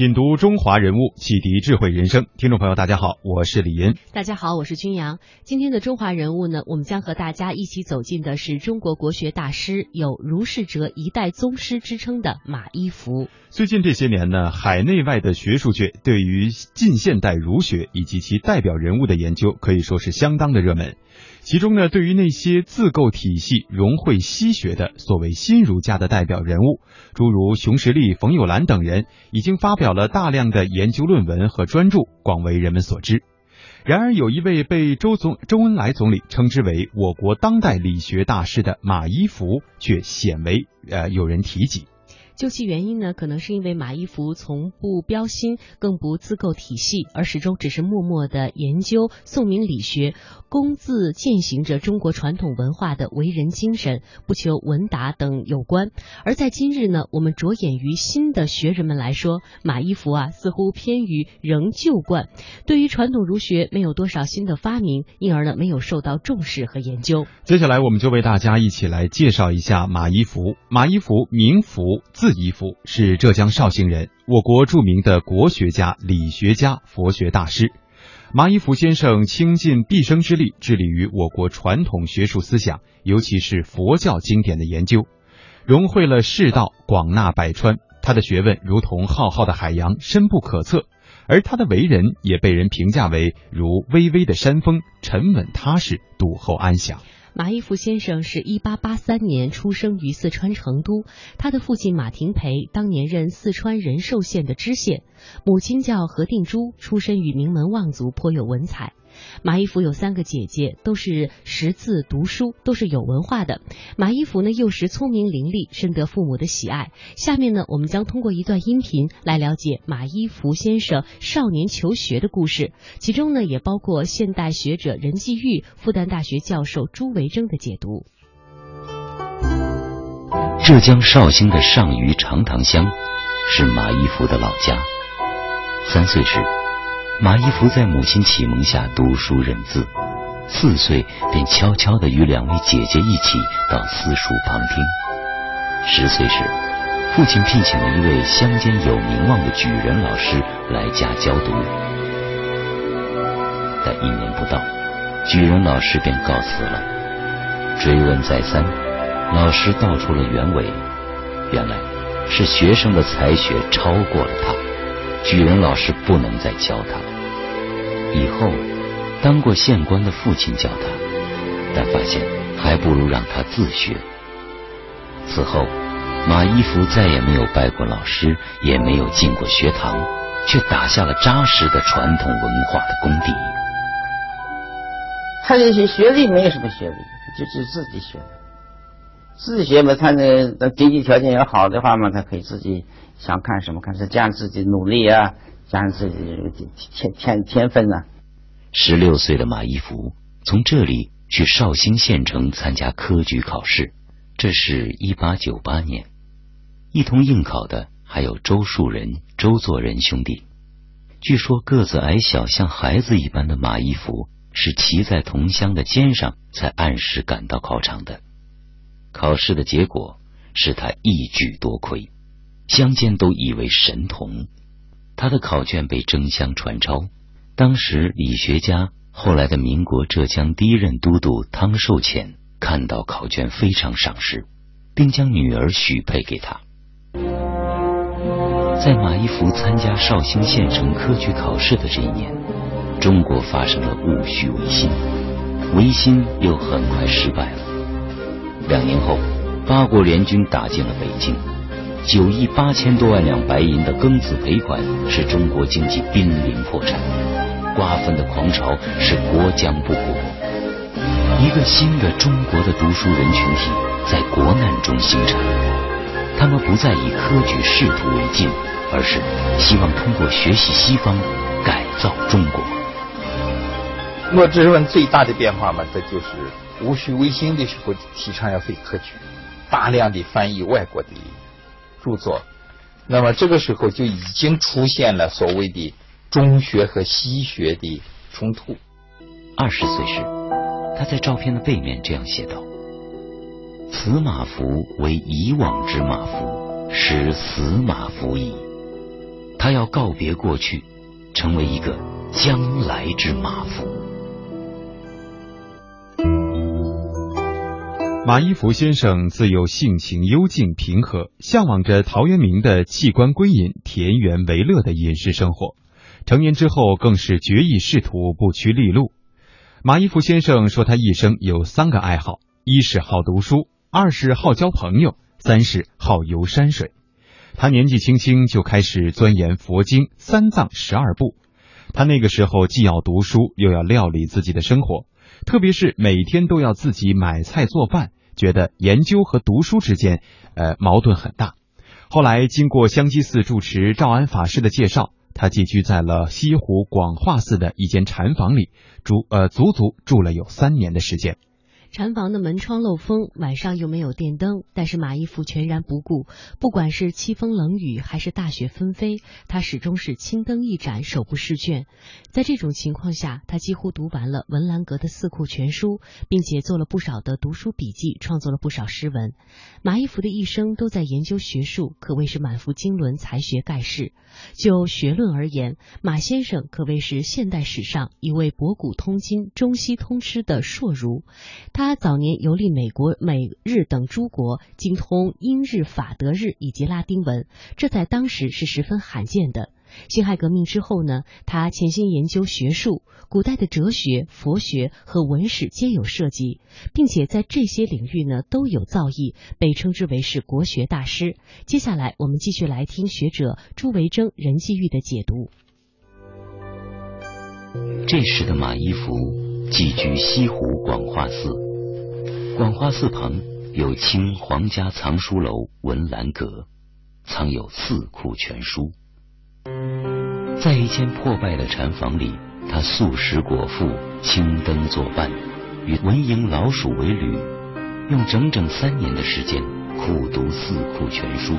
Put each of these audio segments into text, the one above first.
品读中华人物，启迪智慧人生。听众朋友，大家好，我是李银。大家好，我是君阳。今天的中华人物呢，我们将和大家一起走进的是中国国学大师，有“如是哲一代宗师”之称的马一福。最近这些年呢，海内外的学术界对于近现代儒学以及其代表人物的研究，可以说是相当的热门。其中呢，对于那些自构体系、融汇西学的所谓新儒家的代表人物，诸如熊十力、冯友兰等人，已经发表了大量的研究论文和专著，广为人们所知。然而，有一位被周总周恩来总理称之为我国当代理学大师的马一福，却鲜为呃有人提及。究其原因呢，可能是因为马一福从不标新，更不自构体系，而始终只是默默的研究宋明理学，工字践行着中国传统文化的为人精神，不求文达等有关。而在今日呢，我们着眼于新的学人们来说，马一福啊，似乎偏于仍旧惯，对于传统儒学没有多少新的发明，因而呢，没有受到重视和研究。接下来，我们就为大家一起来介绍一下马一福。马一福，名福，字。字一孚是浙江绍兴人，我国著名的国学家、理学家、佛学大师。马一孚先生倾尽毕生之力，致力于我国传统学术思想，尤其是佛教经典的研究，融汇了世道，广纳百川。他的学问如同浩浩的海洋，深不可测；而他的为人也被人评价为如巍巍的山峰，沉稳踏实，笃厚安详。马一福先生是一八八三年出生于四川成都，他的父亲马廷培当年任四川仁寿县的知县，母亲叫何定珠，出身于名门望族，颇有文采。马一福有三个姐姐，都是识字读书，都是有文化的。马一福呢，幼时聪明伶俐，深得父母的喜爱。下面呢，我们将通过一段音频来了解马一福先生少年求学的故事，其中呢，也包括现代学者任继玉、复旦大学教授朱维铮的解读。浙江绍兴的上虞长塘乡是马一福的老家。三岁时。马一福在母亲启蒙下读书认字，四岁便悄悄地与两位姐姐一起到私塾旁听。十岁时，父亲聘请了一位乡间有名望的举人老师来家教读。但一年不到，举人老师便告辞了。追问再三，老师道出了原委：原来是学生的才学超过了他。举人老师不能再教他了。以后，当过县官的父亲教他，但发现还不如让他自学。此后，马一福再也没有拜过老师，也没有进过学堂，却打下了扎实的传统文化的功底。他这些学历没有什么学历，就是自己学。自学嘛，他那经济条件要好的话嘛，他可以自己。想看什么看？是加上自己努力啊，加上自己天天天分呐。十六岁的马一福从这里去绍兴县城参加科举考试，这是一八九八年。一同应考的还有周树人、周作人兄弟。据说个子矮小像孩子一般的马一福是骑在同乡的肩上才按时赶到考场的。考试的结果使他一举夺魁。乡间都以为神童，他的考卷被争相传抄。当时理学家后来的民国浙江第一任都督汤寿潜看到考卷非常赏识，并将女儿许配给他。在马一福参加绍兴县城科举考试的这一年，中国发生了戊戌维新，维新又很快失败了。两年后，八国联军打进了北京。九亿八千多万两白银的庚子赔款，使中国经济濒临破产；瓜分的狂潮使国将不国。一个新的中国的读书人群体在国难中形成，他们不再以科举仕途为进，而是希望通过学习西方改造中国。我知识分最大的变化嘛，这就是戊戌维新的时候提倡要废科举，大量的翻译外国的著作。那么这个时候就已经出现了所谓的中学和西学的冲突。二十岁时，他在照片的背面这样写道：“此马服为以往之马服，使死马服矣。”他要告别过去，成为一个将来之马夫。马一浮先生自幼性情幽静平和，向往着陶渊明的弃官归隐、田园为乐的饮食生活。成年之后，更是决意仕途，不屈利禄。马一浮先生说，他一生有三个爱好：一是好读书，二是好交朋友，三是好游山水。他年纪轻轻就开始钻研佛经、三藏十二部。他那个时候既要读书，又要料理自己的生活，特别是每天都要自己买菜做饭。觉得研究和读书之间，呃，矛盾很大。后来经过香积寺住持赵安法师的介绍，他寄居在了西湖广化寺的一间禅房里，住呃足足住了有三年的时间。禅房的门窗漏风，晚上又没有电灯，但是马一浮全然不顾。不管是凄风冷雨，还是大雪纷飞，他始终是青灯一盏，手不释卷。在这种情况下，他几乎读完了文澜阁的四库全书，并且做了不少的读书笔记，创作了不少诗文。马一浮的一生都在研究学术，可谓是满腹经纶，才学盖世。就学论而言，马先生可谓是现代史上一位博古通今、中西通吃的硕儒。他他早年游历美国、美日等诸国，精通英日法德日以及拉丁文，这在当时是十分罕见的。辛亥革命之后呢，他潜心研究学术，古代的哲学、佛学和文史皆有涉及，并且在这些领域呢都有造诣，被称之为是国学大师。接下来我们继续来听学者朱维铮、任继玉的解读。这时的马一浮寄居西湖广化寺。广花寺旁有清皇家藏书楼文澜阁，藏有四库全书。在一间破败的禅房里，他素食果腹，青灯作伴，与文蝇老鼠为侣，用整整三年的时间苦读四库全书，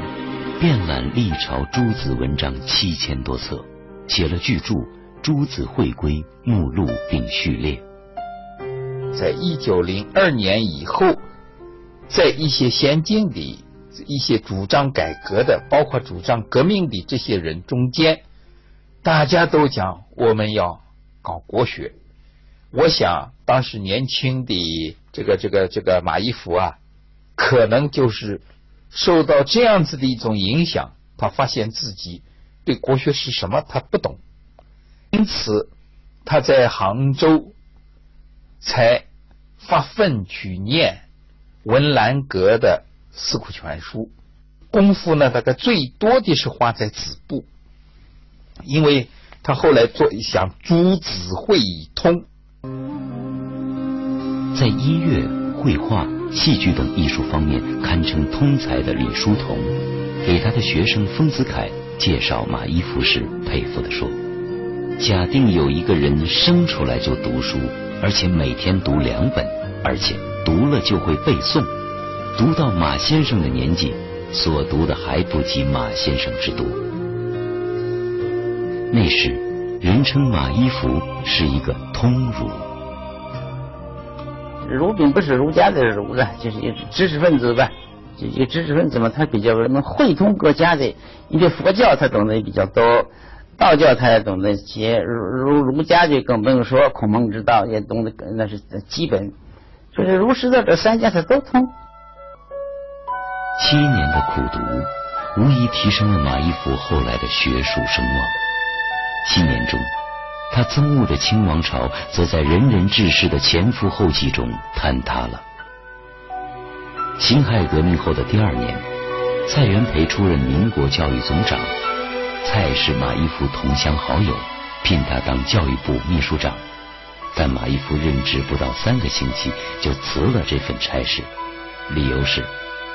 遍览历朝诸子文章七千多册，写了巨著《诸子会归》目录并序列。在一九零二年以后，在一些先进的、一些主张改革的，包括主张革命的这些人中间，大家都讲我们要搞国学。我想当时年轻的这个、这个、这个马一浮啊，可能就是受到这样子的一种影响，他发现自己对国学是什么他不懂，因此他在杭州。才发奋去念文澜阁的四库全书，功夫呢大概最多的是花在子部，因为他后来做想诸子会通，在音乐、绘画、戏剧等艺术方面堪称通才的李叔同，给他的学生丰子恺介绍马一浮时，佩服的说：“假定有一个人生出来就读书。”而且每天读两本，而且读了就会背诵，读到马先生的年纪，所读的还不及马先生之多。那时人称马一浮是一个通儒，儒并不是儒家的儒啊，就是一知识分子吧，就一知识分子嘛，他比较能汇通各家的，因为佛教他懂得也比较多。道教他也懂得些，儒儒儒家就更不用说，孔孟之道也懂得，那是基本。就是儒释道这三家他都通。七年的苦读，无疑提升了马一浮后来的学术声望。七年中，他憎恶的清王朝，则在人人志士的前赴后继中坍塌了。辛亥革命后的第二年，蔡元培出任民国教育总长。蔡是马一浮同乡好友，聘他当教育部秘书长，但马一浮任职不到三个星期就辞了这份差事，理由是：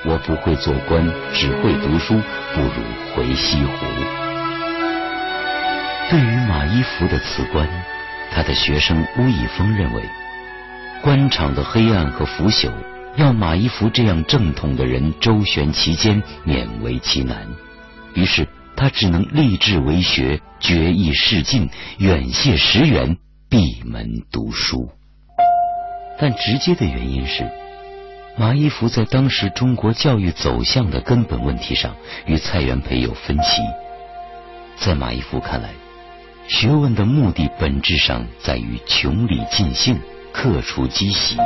我不会做官，只会读书，不如回西湖。对于马一浮的辞官，他的学生巫以峰认为，官场的黑暗和腐朽，要马一浮这样正统的人周旋其间，勉为其难。于是他只能立志为学，决意仕进，远谢石原，闭门读书。但直接的原因是，马一浮在当时中国教育走向的根本问题上，与蔡元培有分歧。在马一浮看来，学问的目的本质上在于穷理尽性，克除积习，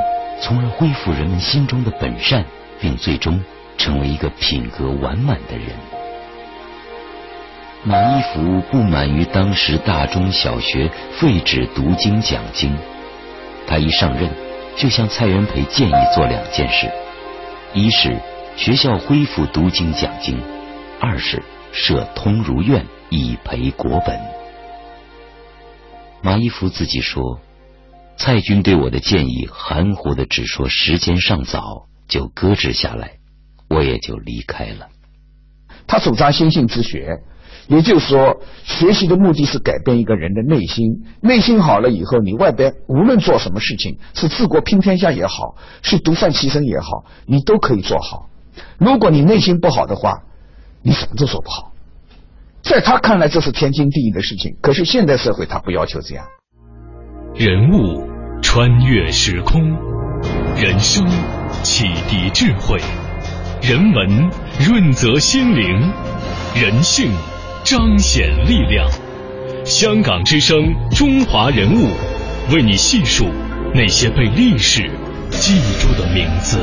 从而恢复人们心中的本善，并最终成为一个品格完满的人。马一浮不满于当时大中小学废止读经讲经，他一上任就向蔡元培建议做两件事：一是学校恢复读经讲经；二是设通儒院以培国本。马一浮自己说：“蔡军对我的建议含糊的只说时间尚早，就搁置下来，我也就离开了。”他主张心性之学，也就是说，学习的目的是改变一个人的内心。内心好了以后，你外边无论做什么事情，是治国平天下也好，是独善其身也好，你都可以做好。如果你内心不好的话，你什么都做不好。在他看来，这是天经地义的事情。可是现代社会，他不要求这样。人物穿越时空，人生启迪智慧，人文润泽心灵，人性彰显力量。香港之声，中华人物，为你细数那些被历史记住的名字。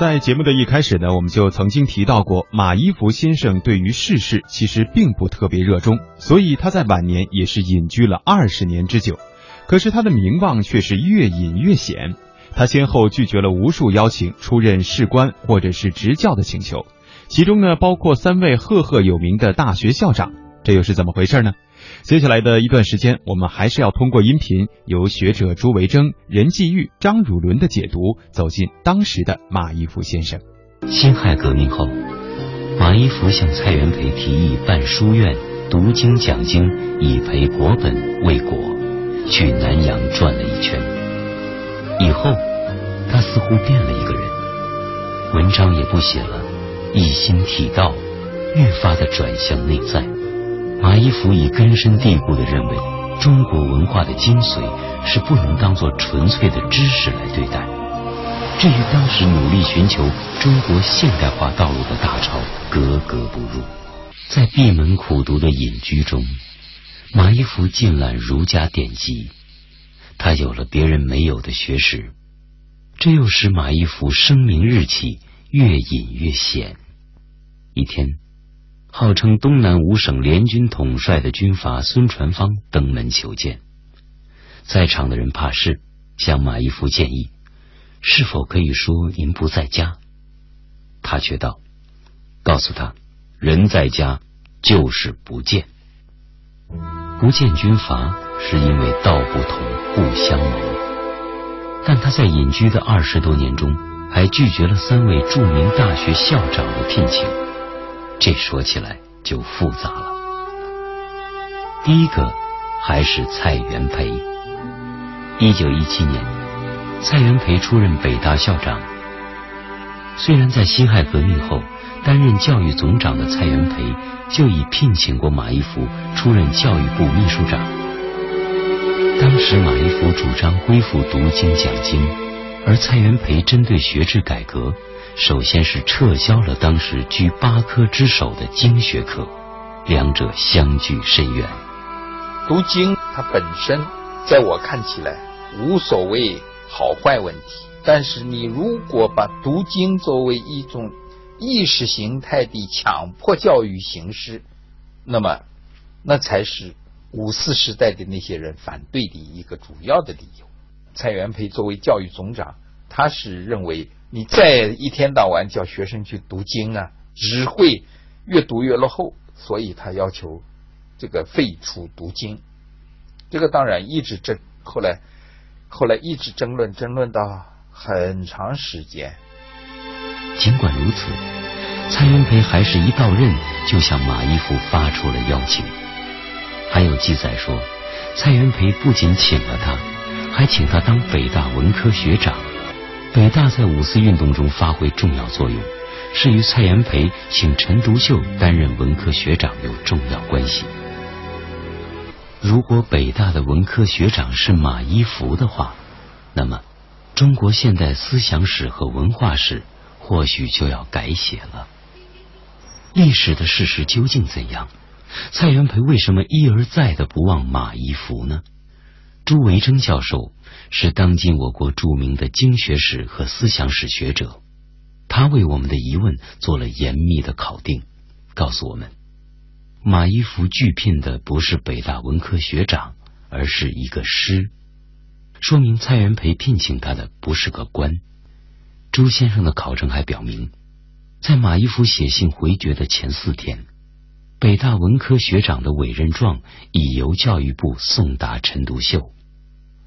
在节目的一开始呢，我们就曾经提到过，马一福先生对于世事其实并不特别热衷，所以他在晚年也是隐居了二十年之久。可是他的名望却是越隐越显，他先后拒绝了无数邀请出任士官或者是执教的请求，其中呢包括三位赫赫有名的大学校长，这又是怎么回事呢？接下来的一段时间，我们还是要通过音频，由学者朱维铮、任继玉、张汝伦的解读，走进当时的马一浮先生。辛亥革命后，马一浮向蔡元培提议办书院、读经讲经，以培国本为国，去南洋转了一圈。以后，他似乎变了一个人，文章也不写了，一心体道，越发的转向内在。马一浮已根深蒂固的认为，中国文化的精髓是不能当做纯粹的知识来对待，这与当时努力寻求中国现代化道路的大潮格格不入。在闭门苦读的隐居中，马一浮尽览儒家典籍，他有了别人没有的学识，这又使马一福声名日起，越隐越显。一天。号称东南五省联军统帅的军阀孙传芳登门求见，在场的人怕事，向马一福建议：“是否可以说您不在家？”他却道：“告诉他，人在家就是不见。不见军阀是因为道不同，不相谋。但他在隐居的二十多年中，还拒绝了三位著名大学校长的聘请。”这说起来就复杂了。第一个还是蔡元培。一九一七年，蔡元培出任北大校长。虽然在辛亥革命后担任教育总长的蔡元培就已聘请过马一浮出任教育部秘书长。当时马一浮主张恢复读经讲经，而蔡元培针对学制改革。首先是撤销了当时居八科之首的经学科，两者相距甚远。读经它本身在我看起来无所谓好坏问题，但是你如果把读经作为一种意识形态的强迫教育形式，那么那才是五四时代的那些人反对的一个主要的理由。蔡元培作为教育总长，他是认为。你再一天到晚叫学生去读经啊，只会越读越落后，所以他要求这个废除读经。这个当然一直争，后来后来一直争论，争论到很长时间。尽管如此，蔡元培还是一到任就向马一夫发出了邀请。还有记载说，蔡元培不仅请了他，还请他当北大文科学长。北大在五四运动中发挥重要作用，是与蔡元培请陈独秀担任文科学长有重要关系。如果北大的文科学长是马一孚的话，那么中国现代思想史和文化史或许就要改写了。历史的事实究竟怎样？蔡元培为什么一而再的不忘马一福呢？朱维铮教授是当今我国著名的经学史和思想史学者，他为我们的疑问做了严密的考定，告诉我们。马一福拒聘的不是北大文科学长，而是一个师，说明蔡元培聘请他的不是个官。朱先生的考证还表明，在马一福写信回绝的前四天，北大文科学长的委任状已由教育部送达陈独秀。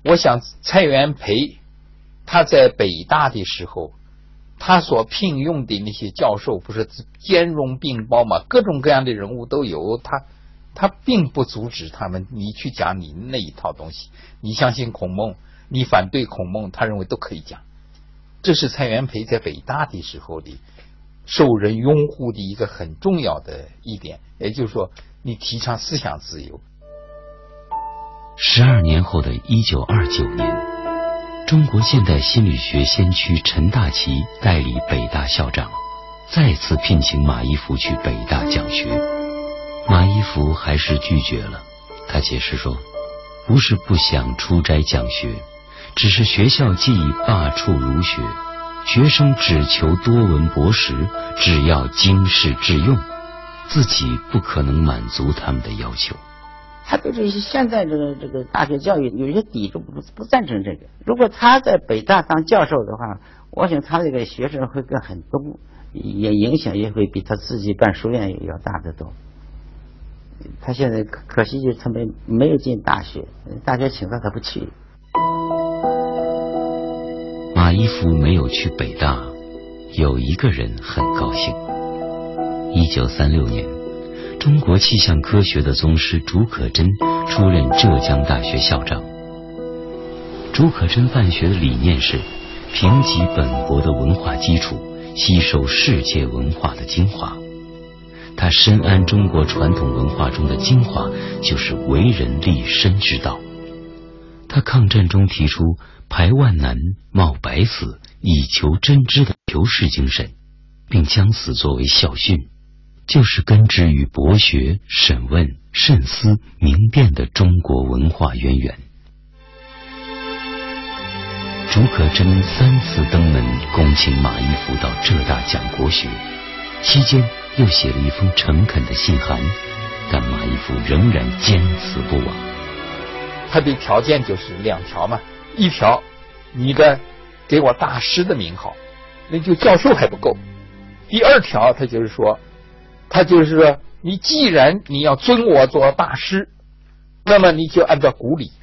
我想，蔡元培他在北大的时候。他所聘用的那些教授不是兼容并包嘛？各种各样的人物都有，他他并不阻止他们。你去讲你那一套东西，你相信孔孟，你反对孔孟，他认为都可以讲。这是蔡元培在北大的时候的受人拥护的一个很重要的一点，也就是说，你提倡思想自由。十二年后的一九二九年。中国现代心理学先驱陈大奇代理北大校长，再次聘请马一孚去北大讲学。马一孚还是拒绝了。他解释说：“不是不想出斋讲学，只是学校既已罢黜儒学，学生只求多闻博识，只要经世致用，自己不可能满足他们的要求。”他对这些现在这个这个大学教育有些抵触，不不赞成这个。如果他在北大当教授的话，我想他这个学生会更很多，也影响也会比他自己办书院要大得多。他现在可可惜就是他没没有进大学，大学请他他不去。一孚没有去北大，有一个人很高兴。一九三六年。中国气象科学的宗师竺可桢出任浙江大学校长。竺可桢办学的理念是评级本国的文化基础，吸收世界文化的精华。他深谙中国传统文化中的精华就是为人立身之道。他抗战中提出排万难、冒百死以求真知的求是精神，并将此作为校训。就是根植于博学、审问、慎思、明辨的中国文化渊源。竺可桢三次登门恭请马一孚到浙大讲国学，期间又写了一封诚恳的信函，但马一孚仍然坚持不往。他的条件就是两条嘛，一条，你的给我大师的名号，那就教授还不够；第二条，他就是说。他就是说，你既然你要尊我做大师，那么你就按照古礼，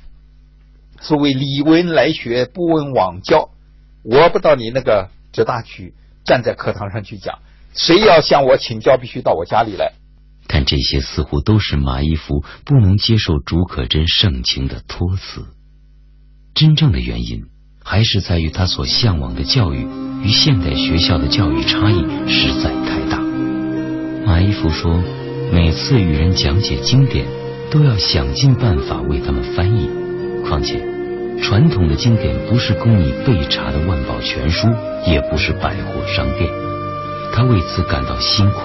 所谓礼闻来学，不问往教。我不到你那个浙大去，站在课堂上去讲，谁要向我请教，必须到我家里来。但这些似乎都是马一孚不能接受竺可桢盛情的托辞。真正的原因，还是在于他所向往的教育与现代学校的教育差异实在太大。马一孚说：“每次与人讲解经典，都要想尽办法为他们翻译。况且，传统的经典不是供你备查的万宝全书，也不是百货商店。他为此感到辛苦，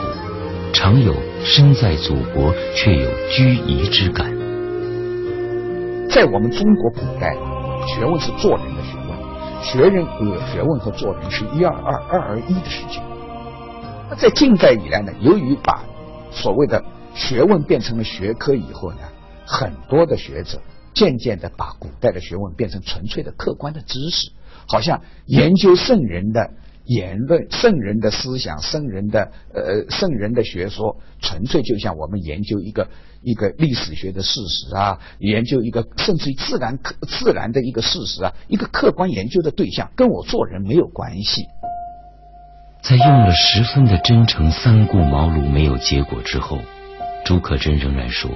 常有身在祖国却有居夷之感。在我们中国古代，学问是做人的学问，学人和学问和做人是一二二二二一的事情。”那在近代以来呢，由于把所谓的学问变成了学科以后呢，很多的学者渐渐的把古代的学问变成纯粹的客观的知识，好像研究圣人的言论、圣人的思想、圣人的呃圣人的学说，纯粹就像我们研究一个一个历史学的事实啊，研究一个甚至于自然客自然的一个事实啊，一个客观研究的对象，跟我做人没有关系。在用了十分的真诚，三顾茅庐没有结果之后，朱可桢仍然说：“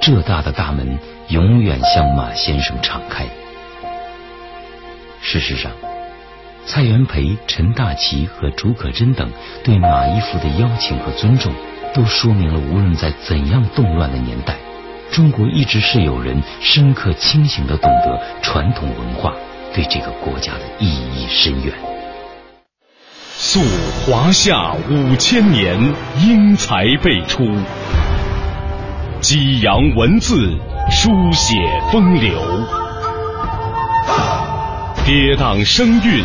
浙大的大门永远向马先生敞开。”事实上，蔡元培、陈大奇和竺可桢等对马一夫的邀请和尊重，都说明了无论在怎样动乱的年代，中国一直是有人深刻清醒的懂得传统文化对这个国家的意义深远。溯华夏五千年，英才辈出；激扬文字，书写风流。跌宕声韵，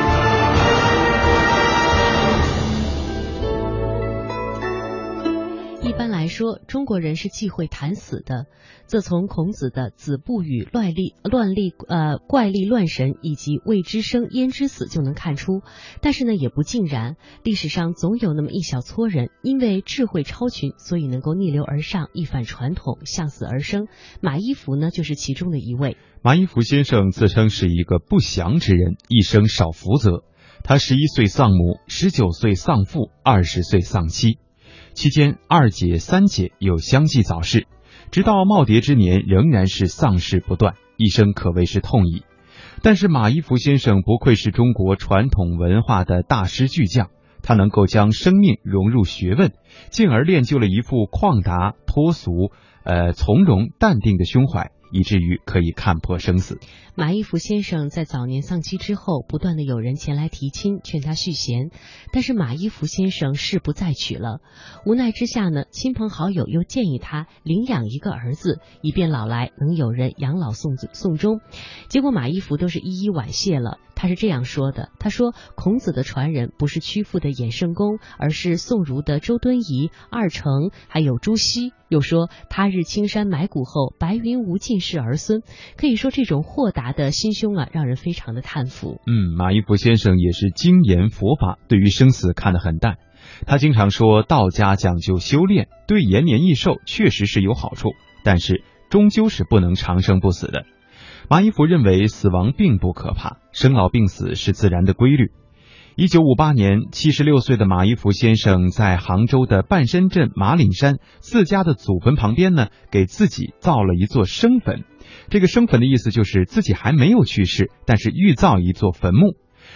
说中国人是忌讳谈死的，这从孔子的“子不语乱立乱立呃怪力乱神”以及“未知生焉知死”就能看出。但是呢，也不尽然。历史上总有那么一小撮人，因为智慧超群，所以能够逆流而上，一反传统，向死而生。马一福呢，就是其中的一位。马一福先生自称是一个不祥之人，一生少福泽。他十一岁丧母，十九岁丧父，二十岁丧妻。期间，二姐、三姐又相继早逝，直到耄耋之年，仍然是丧事不断，一生可谓是痛矣。但是马一浮先生不愧是中国传统文化的大师巨匠，他能够将生命融入学问，进而练就了一副旷达脱俗、呃从容淡定的胸怀。以至于可以看破生死。马一福先生在早年丧妻之后，不断的有人前来提亲，劝他续弦，但是马一福先生誓不再娶了。无奈之下呢，亲朋好友又建议他领养一个儿子，以便老来能有人养老送送终。结果马一福都是一一婉谢了。他是这样说的：“他说，孔子的传人不是屈阜的衍圣公，而是宋儒的周敦颐、二程，还有朱熹。又说，他日青山埋骨后，白云无尽是儿孙。可以说，这种豁达的心胸啊，让人非常的叹服。嗯，马一孚先生也是精研佛法，对于生死看得很淡。他经常说，道家讲究修炼，对延年益寿确实是有好处，但是终究是不能长生不死的。”马一孚认为死亡并不可怕，生老病死是自然的规律。一九五八年，七十六岁的马一福先生在杭州的半山镇马岭山自家的祖坟旁边呢，给自己造了一座生坟。这个生坟的意思就是自己还没有去世，但是欲造一座坟墓。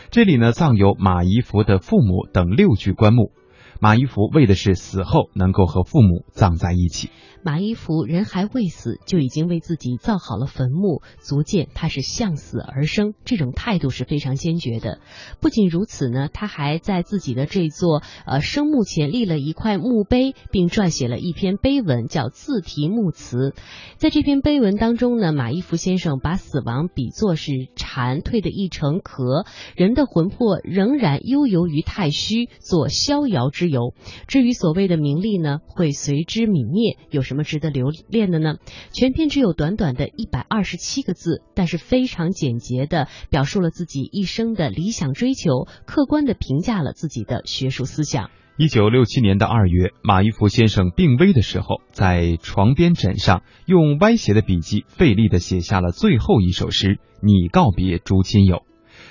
这里呢，葬有马一福的父母等六具棺木。马一福为的是死后能够和父母葬在一起。马一福人还未死，就已经为自己造好了坟墓，足见他是向死而生，这种态度是非常坚决的。不仅如此呢，他还在自己的这座呃生墓前立了一块墓碑，并撰写了一篇碑文，叫《自题墓词》。在这篇碑文当中呢，马一福先生把死亡比作是蝉蜕的一层壳，人的魂魄仍然悠游于太虚，做逍遥之由。至于所谓的名利呢，会随之泯灭，有什么？值得留恋的呢？全篇只有短短的一百二十七个字，但是非常简洁的表述了自己一生的理想追求，客观的评价了自己的学术思想。一九六七年的二月，马一孚先生病危的时候，在床边枕上用歪斜的笔迹费力的写下了最后一首诗《你告别诸亲友》。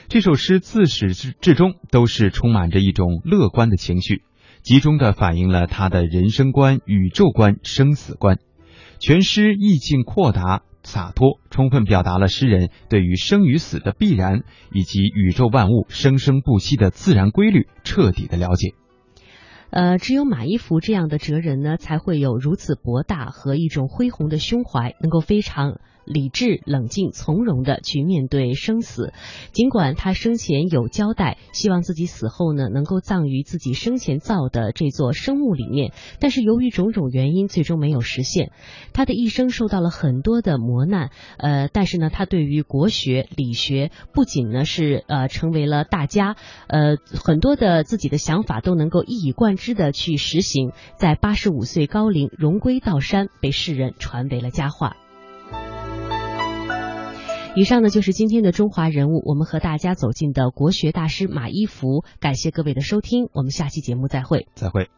这首诗自始至至终都是充满着一种乐观的情绪。集中的反映了他的人生观、宇宙观、生死观。全诗意境阔达、洒脱，充分表达了诗人对于生与死的必然，以及宇宙万物生生不息的自然规律彻底的了解。呃，只有马一孚这样的哲人呢，才会有如此博大和一种恢宏的胸怀，能够非常。理智、冷静、从容的去面对生死，尽管他生前有交代，希望自己死后呢能够葬于自己生前造的这座生墓里面，但是由于种种原因，最终没有实现。他的一生受到了很多的磨难，呃，但是呢，他对于国学、理学不仅呢是呃成为了大家，呃，很多的自己的想法都能够一以贯之的去实行，在八十五岁高龄荣归道山，被世人传为了佳话。以上呢就是今天的中华人物，我们和大家走进的国学大师马一福。感谢各位的收听，我们下期节目再会。再会。